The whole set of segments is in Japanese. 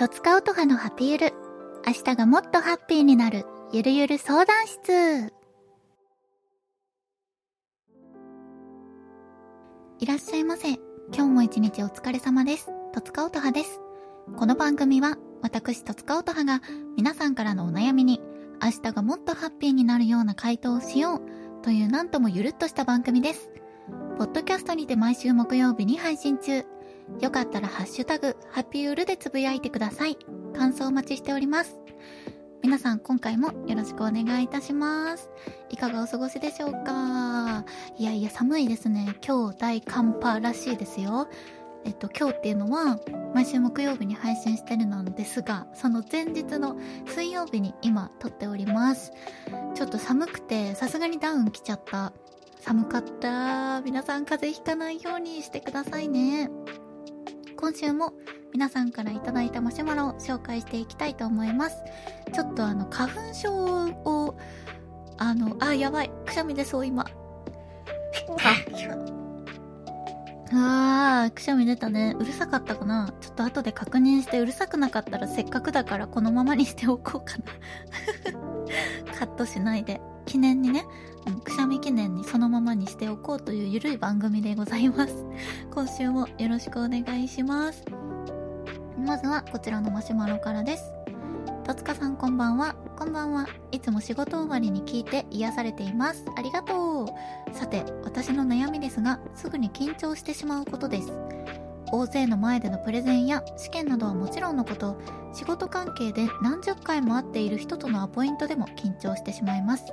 とつかうとはのハピゆる。明日がもっとハッピーになる、ゆるゆる相談室。いらっしゃいませ。今日も一日お疲れ様です。とつかうとはです。この番組は、私とつかうとはが、皆さんからのお悩みに、明日がもっとハッピーになるような回答をしよう、というなんともゆるっとした番組です。ポッドキャストにて毎週木曜日に配信中。よかったらハッシュタグ、ハッピーウルでつぶやいてください。感想お待ちしております。皆さん今回もよろしくお願いいたします。いかがお過ごしでしょうか？いやいや寒いですね。今日大寒波らしいですよ。えっと今日っていうのは毎週木曜日に配信してるのですが、その前日の水曜日に今撮っております。ちょっと寒くてさすがにダウン来ちゃった。寒かった。皆さん風邪ひかないようにしてくださいね。今週も皆さんからいいたマシュマロを紹介していきたいと思います。ちょっとあの、花粉症を、あの、あ、やばい。くしゃみ出そう、今。あー、くしゃみ出たね。うるさかったかなちょっと後で確認してうるさくなかったらせっかくだからこのままにしておこうかな。カットしないで。記念にね、うん、くしゃみ記念にそのままにしておこうというゆるい番組でございます。今週もよろしくお願いします。まずはこちらのマシュマロからです。とつかさんこんばんは。こんばんは。いつも仕事終わりに聞いて癒されています。ありがとう。さて、私の悩みですが、すぐに緊張してしまうことです。大勢の前でのプレゼンや試験などはもちろんのこと、仕事関係で何十回も会っている人とのアポイントでも緊張してしまいます。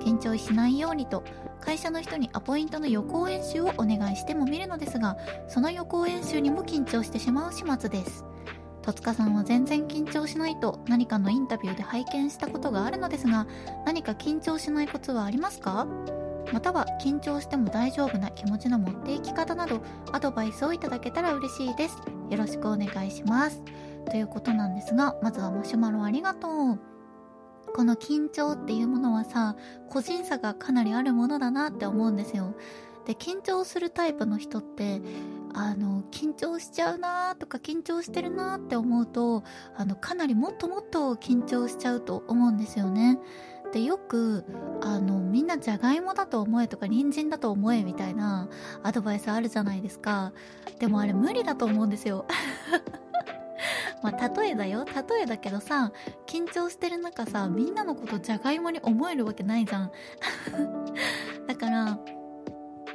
緊張しないようにと会社の人にアポイントの予行演習をお願いしても見るのですがその予行演習にも緊張してしまう始末です。戸塚さんは全然緊張しないと何かのインタビューで拝見したことがあるのですが何か緊張しないコツはありますか？または緊張しても大丈夫な気持ちの持っていき方などアドバイスをいただけたら嬉しいです。よろしくお願いします。ということなんですがまずはマシュマロありがとう。この緊張っていうものはさ個人差がかなりあるものだなって思うんですよ。で緊張するタイプの人ってあの緊張しちゃうなとか緊張してるなって思うとあのかなりもっともっと緊張しちゃうと思うんですよね。でよくあのみんなじゃがいもだと思えとか人参だと思えみたいなアドバイスあるじゃないですか。でもあれ無理だと思うんですよ。まあ、例えだよ。例えだけどさ緊張してる中さみんなのことじゃがいもに思えるわけないじゃん。だから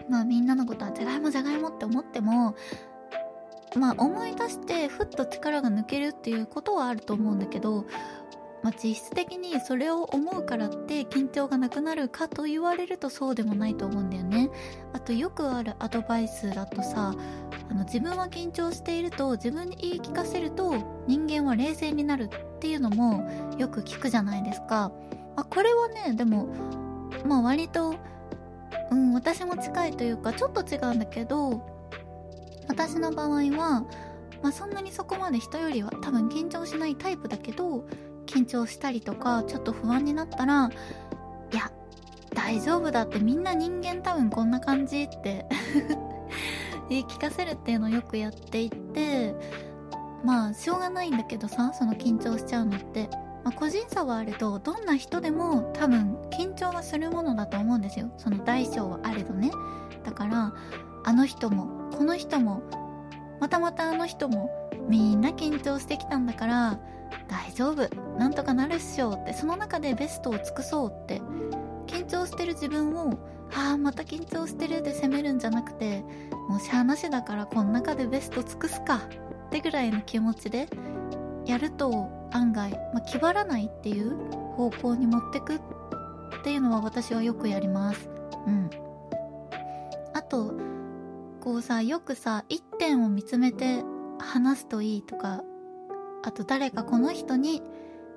まあみんなのことはじゃがいもじゃがいもって思ってもまあ思い出してふっと力が抜けるっていうことはあると思うんだけどまあ、実質的にそれを思うからって緊張がなくなるかと言われるとそうでもないと思うんだよね。あとよくあるアドバイスだとさあの自分は緊張していると自分に言い聞かせると人間は冷静になるっていうのもよく聞くじゃないですか。まあ、これはねでもまあ割とうん私も近いというかちょっと違うんだけど私の場合は、まあ、そんなにそこまで人よりは多分緊張しないタイプだけど緊張したりとかちょっと不安になったらいや大丈夫だってみんな人間多分こんな感じって 言い聞かせるっていうのをよくやっていてまあしょうがないんだけどさその緊張しちゃうのって、まあ、個人差はあるとどんな人でも多分緊張はするものだと思うんですよ。その大小はあれどね。だからあの人もこの人もまたまたあの人もみんな緊張してきたんだから大丈夫。なんとかなるっしょって。その中でベストを尽くそうって。緊張してる自分をああまた緊張してるで責めるんじゃなくてもしゃあなしだからこの中でベスト尽くすか。ってぐらいの気持ちでやると案外、まあ、気張らないっていう方向に持ってくっていうのは私はよくやります。うん。あとこうさよくさ一点を見つめて話すといいとかあと誰かこの人に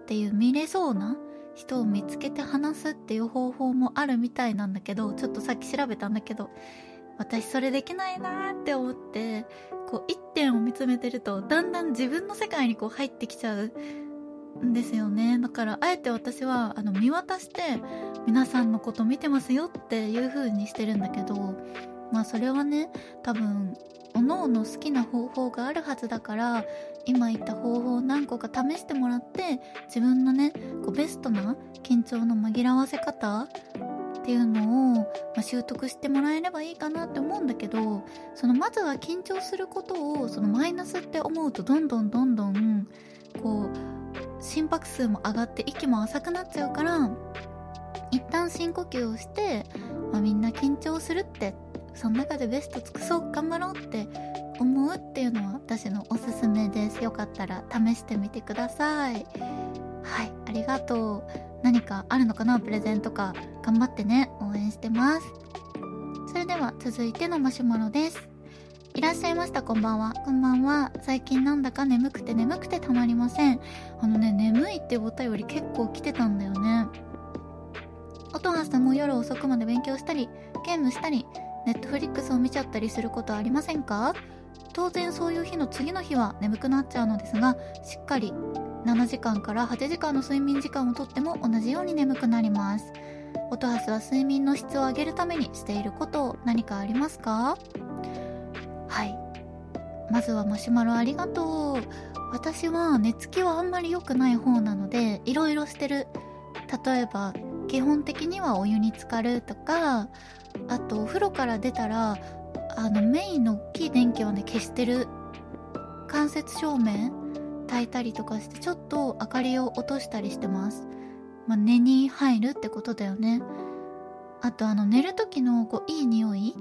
っていう見れそうな人を見つけて話すっていう方法もあるみたいなんだけどちょっとさっき調べたんだけど私それできないなーって思ってこう一点を見つめてるとだんだん自分の世界にこう入ってきちゃうんですよね。だからあえて私はあの見渡して皆さんのこと見てますよっていう風にしてるんだけどまあそれはね多分おのおの好きな方法があるはずだから今言った方法を何個か試してもらって自分のねこうベストな緊張の紛らわせ方っていうのを、まあ、習得してもらえればいいかなって思うんだけどそのまずは緊張することをそのマイナスって思うとどんどんどんどんこう心拍数も上がって息も浅くなっちゃうから一旦深呼吸をして、まあ、みんな緊張するってその中でベスト尽くそう頑張ろうって思うっていうのは私のおすすめです。よかったら試してみてください。はいありがとう。何かあるのかな？プレゼントか頑張ってね。応援してます。それでは続いてのマシュマロです。いらっしゃいました？こんばんは。こんばんは。最近なんだか眠くて眠くてたまりません。あのね眠いってお便り結構来てたんだよね。音羽さんも夜遅くまで勉強したりゲームしたりネットフリックスを見ちゃったりすることありませんか？当然そういう日の次の日は眠くなっちゃうのですがしっかり7時間から8時間の睡眠時間をとっても同じように眠くなります。音ハスは睡眠の質を上げるためにしていること何かありますか？はい。まずはマシュマロありがとう。私は寝つきはあんまり良くない方なのでいろいろしてる。例えば基本的にはお湯に浸かるとかあとお風呂から出たらあのメインの大きい電気はね消してる間接照明焚いたりとかしてちょっと明かりを落としたりしてます。まあ、寝に入るってことだよね。あとあの寝る時のこういい匂い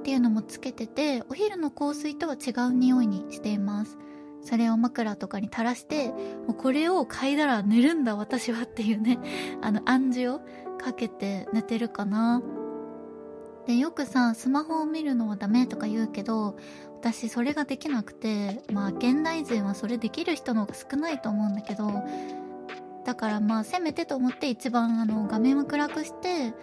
っていうのもつけててお昼の香水とは違う匂いにしています。それを枕とかに垂らしてもうこれを嗅いだら寝るんだ私はっていうねあの暗示をかけて寝てるかな。でよくさスマホを見るのはダメとか言うけど私それができなくてまあ現代人はそれできる人の方が少ないと思うんだけどだからまあせめてと思って一番あの画面を暗くして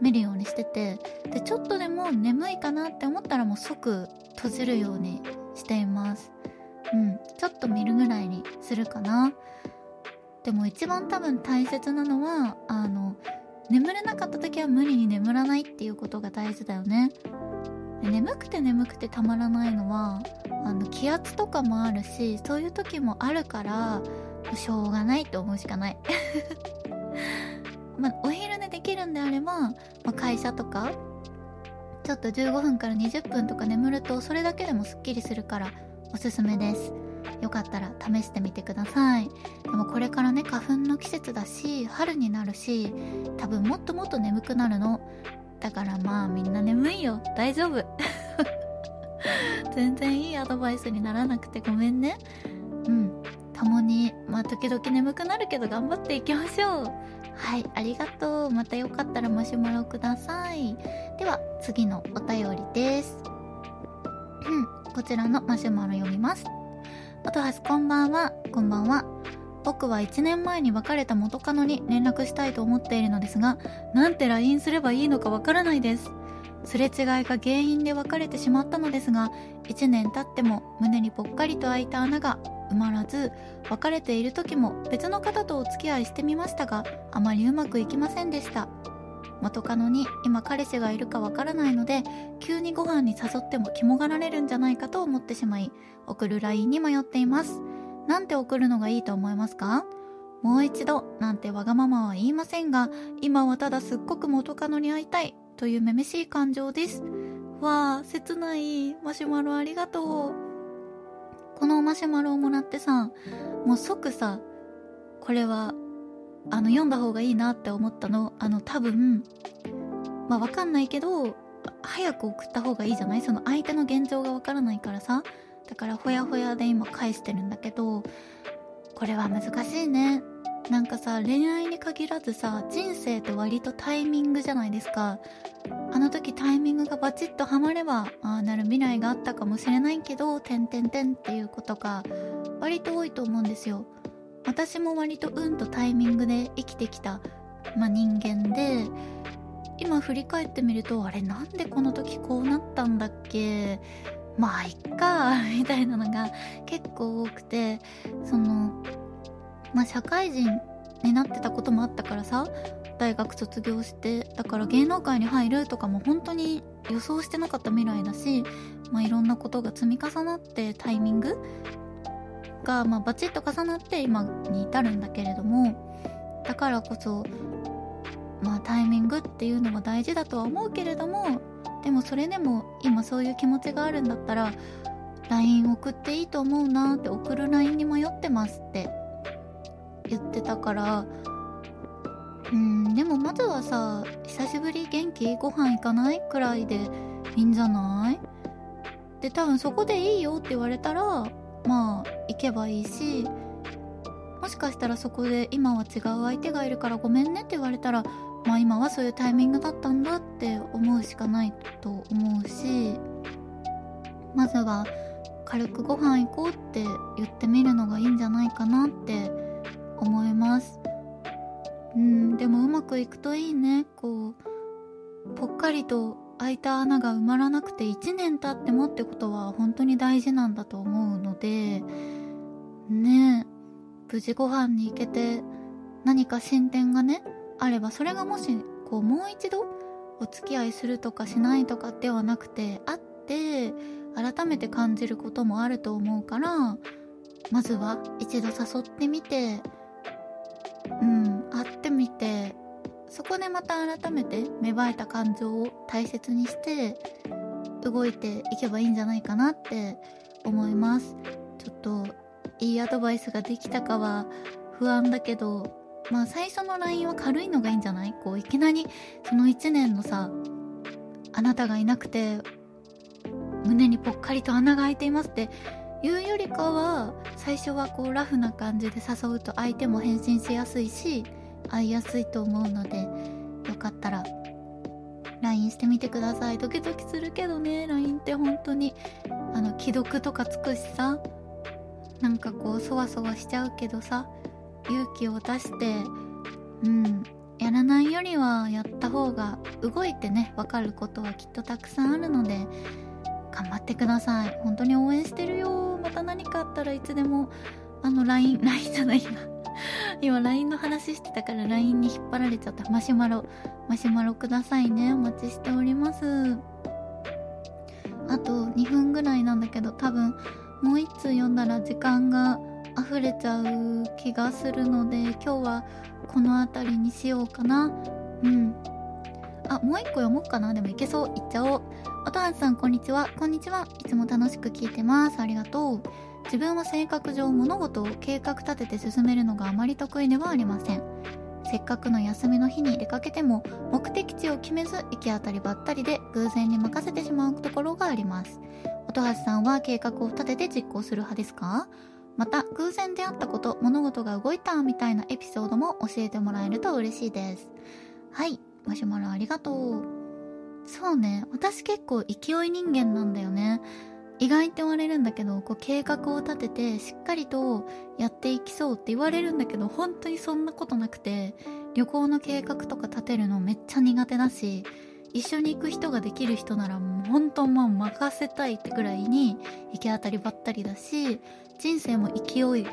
見るようにしててでちょっとでも眠いかなって思ったらもう即閉じるようにしています。うんちょっと見るぐらいにするかな。でも一番多分大切なのはあの眠れなかった時は無理に眠らないっていうことが大事だよね。眠くて眠くてたまらないのはあの気圧とかもあるしそういう時もあるからしょうがないと思うしかない。まあ、お昼寝できるんであれば、まあ、会社とかちょっと15分から20分とか眠るとそれだけでもすっきりするからおすすめです。よかったら試してみてください。でもこれからね花粉の季節だし春になるし多分もっともっと眠くなるの。だからまあみんな眠いよ。大丈夫。全然いいアドバイスにならなくてごめんね。うん。共にまあ時々眠くなるけど頑張っていきましょう。はい。ありがとう。またよかったらマシュマロください。では次のお便りです。うん。こちらのマシュマロ読みます。音橋こんばんはこんばんは。僕は1年前に別れた元カノに連絡したいと思っているのですがなんて LINE すればいいのかわからないです。すれ違いが原因で別れてしまったのですが1年経っても胸にぽっかりと開いた穴が埋まらず別れている時も別の方とお付き合いしてみましたがあまりうまくいきませんでした。元カノに今彼氏がいるかわからないので急にご飯に誘っても肝がられるんじゃないかと思ってしまい送る LINE に迷っています。なんて送るのがいいと思いますか？もう一度なんてわがままは言いませんが今はただすっごく元カノに会いたいというめめしい感情です。わあ切ないマシュマロありがとう。このマシュマロをもらってさもう即さこれはあの読んだ方がいいなって思ったの。あの多分まあわかんないけど早く送った方がいいじゃない？その相手の現状がわからないからさ。だからほやほやで今返してるんだけどこれは難しいね。なんかさ恋愛に限らずさ人生って割とタイミングじゃないですか。あの時タイミングがバチッとハマればああなる未来があったかもしれないけどてんてんてんっていうことが割と多いと思うんですよ。私も割とうんとタイミングで生きてきた、まあ、人間で今振り返ってみるとあれなんでこの時こうなったんだっけまあいっかみたいなのが 結構多くてそのまあ社会人になってたこともあったからさ大学卒業してだから芸能界に入るとかも本当に予想してなかった未来だし、まあ、いろんなことが積み重なってタイミングが、まあ、バチッと重なって今に至るんだけれどもだからこそまあタイミングっていうのも大事だとは思うけれどもでもそれでも今そういう気持ちがあるんだったら LINE 送っていいと思うなって送る LINE に迷ってますって言ってたからうんでもまずはさ久しぶり元気？ご飯行かない？くらいでいいんじゃない？で多分そこでいいよって言われたらまあ行けばいいしもしかしたらそこで今は違う相手がいるからごめんねって言われたらまあ今はそういうタイミングだったんだって思うしかないと思うしまずは軽くご飯行こうって言ってみるのがいいんじゃないかなって思います。うんでもうまくいくといいね。こうぽっかりと開いた穴が埋まらなくて1年経ってもってことは本当に大事なんだと思うのでねえ無事ご飯に行けて何か進展がねあればそれがもしこうもう一度お付き合いするとかしないとかではなくて会って改めて感じることもあると思うからまずは一度誘ってみてうん会ってみてそこでまた改めて芽生えた感情を大切にして動いていけばいいんじゃないかなって思います。ちょっといいアドバイスができたかは不安だけどまあ最初の LINE は軽いのがいいんじゃない？こういきなりその1年のさあなたがいなくて胸にぽっかりと穴が開いていますっていうよりかは最初はこうラフな感じで誘うと相手も返信しやすいし会いやすいと思うのでよかったら LINE してみてください。ドキドキするけどね LINE って本当にあの既読とかつくしさなんかこうそわそわしちゃうけどさ勇気を出してうんやらないよりはやった方が動いてね分かることはきっとたくさんあるので頑張ってください。本当に応援してるよ。また何かあったらいつでもあの LINE LINE じゃない今。今 LINE の話してたから LINE に引っ張られちゃった。マシュマロ。マシュマロくださいね。お待ちしております。あと2分ぐらいなんだけど多分もう1通読んだら時間が溢れちゃう気がするので今日はこの辺りにしようかな。うん。あもう一個読もうかな。でもいけそう。いっちゃおう。音橋さんこんにちは。こんにちは。いつも楽しく聞いてます。ありがとう。自分は性格上物事を計画立てて進めるのがあまり得意ではありません。せっかくの休みの日に出かけても目的地を決めず行き当たりばったりで偶然に任せてしまうところがあります。音橋さんは計画を立てて実行する派ですか？また偶然出会ったこと物事が動いたみたいなエピソードも教えてもらえると嬉しいです。はいマシュマロありがとう。そうね私結構勢い人間なんだよね。意外って言われるんだけどこう計画を立ててしっかりとやっていきそうって言われるんだけど本当にそんなことなくて旅行の計画とか立てるのめっちゃ苦手だし一緒に行く人ができる人ならもう本当まあ任せたいってくらいに行き当たりばったりだし人生も勢い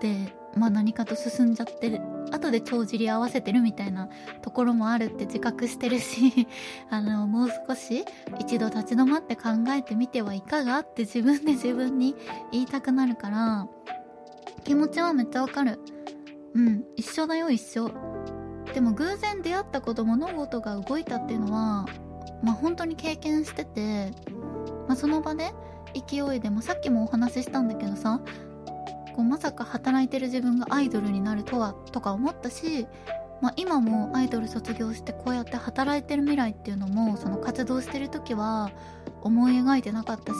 で、まあ、何かと進んじゃってる。後で帳尻合わせてるみたいなところもあるって自覚してるし あのもう少し一度立ち止まって考えてみてはいかがって自分で自分に言いたくなるから気持ちはめっちゃわかる。うん一緒だよ一緒。でも偶然出会ったこと物事が動いたっていうのはまあ本当に経験してて、まあ、その場で勢いでもさっきもお話ししたんだけどさこうまさか働いてる自分がアイドルになるとはとか思ったし、まあ、今もアイドル卒業してこうやって働いてる未来っていうのもその活動してる時は思い描いてなかったし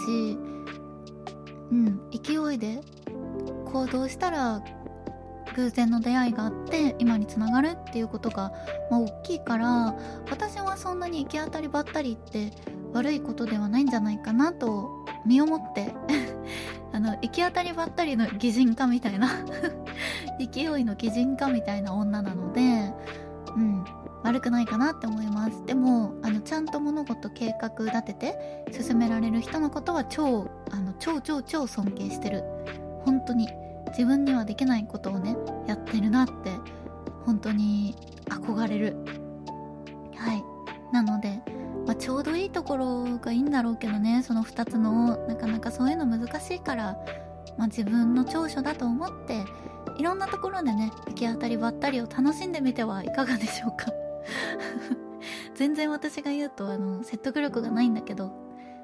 うん勢いで行動したら偶然の出会いがあって今につながるっていうことが、まあ、大きいから私はそんなに行き当たりばったりって悪いことではないんじゃないかなと身をもって あの行き当たりばったりの擬人化みたいな 勢いの擬人化みたいな女なのでうん悪くないかなって思います。でもあのちゃんと物事計画立てて進められる人のことは超あの超超超尊敬してる。本当に。自分にはできないことをねやってるなって本当に憧れる。はい。なので、まあ、ちょうどいいところがいいんだろうけどねその2つのなかなかそういうの難しいからまあ、自分の長所だと思っていろんなところでね行き当たりばったりを楽しんでみてはいかがでしょうか。全然私が言うとあの説得力がないんだけど。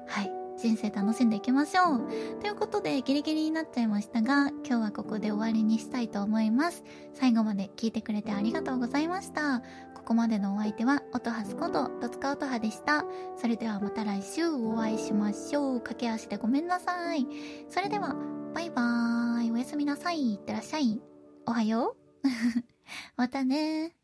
はい。人生楽しんでいきましょうということでギリギリになっちゃいましたが今日はここで終わりにしたいと思います最後まで聞いてくれてありがとうございましたここまでのお相手は音はすこと戸塚音葉でしたそれではまた来週お会いしましょう駆け足でごめんなさいそれではバイバーイ。おやすみなさい。いってらっしゃい。おはよう。またね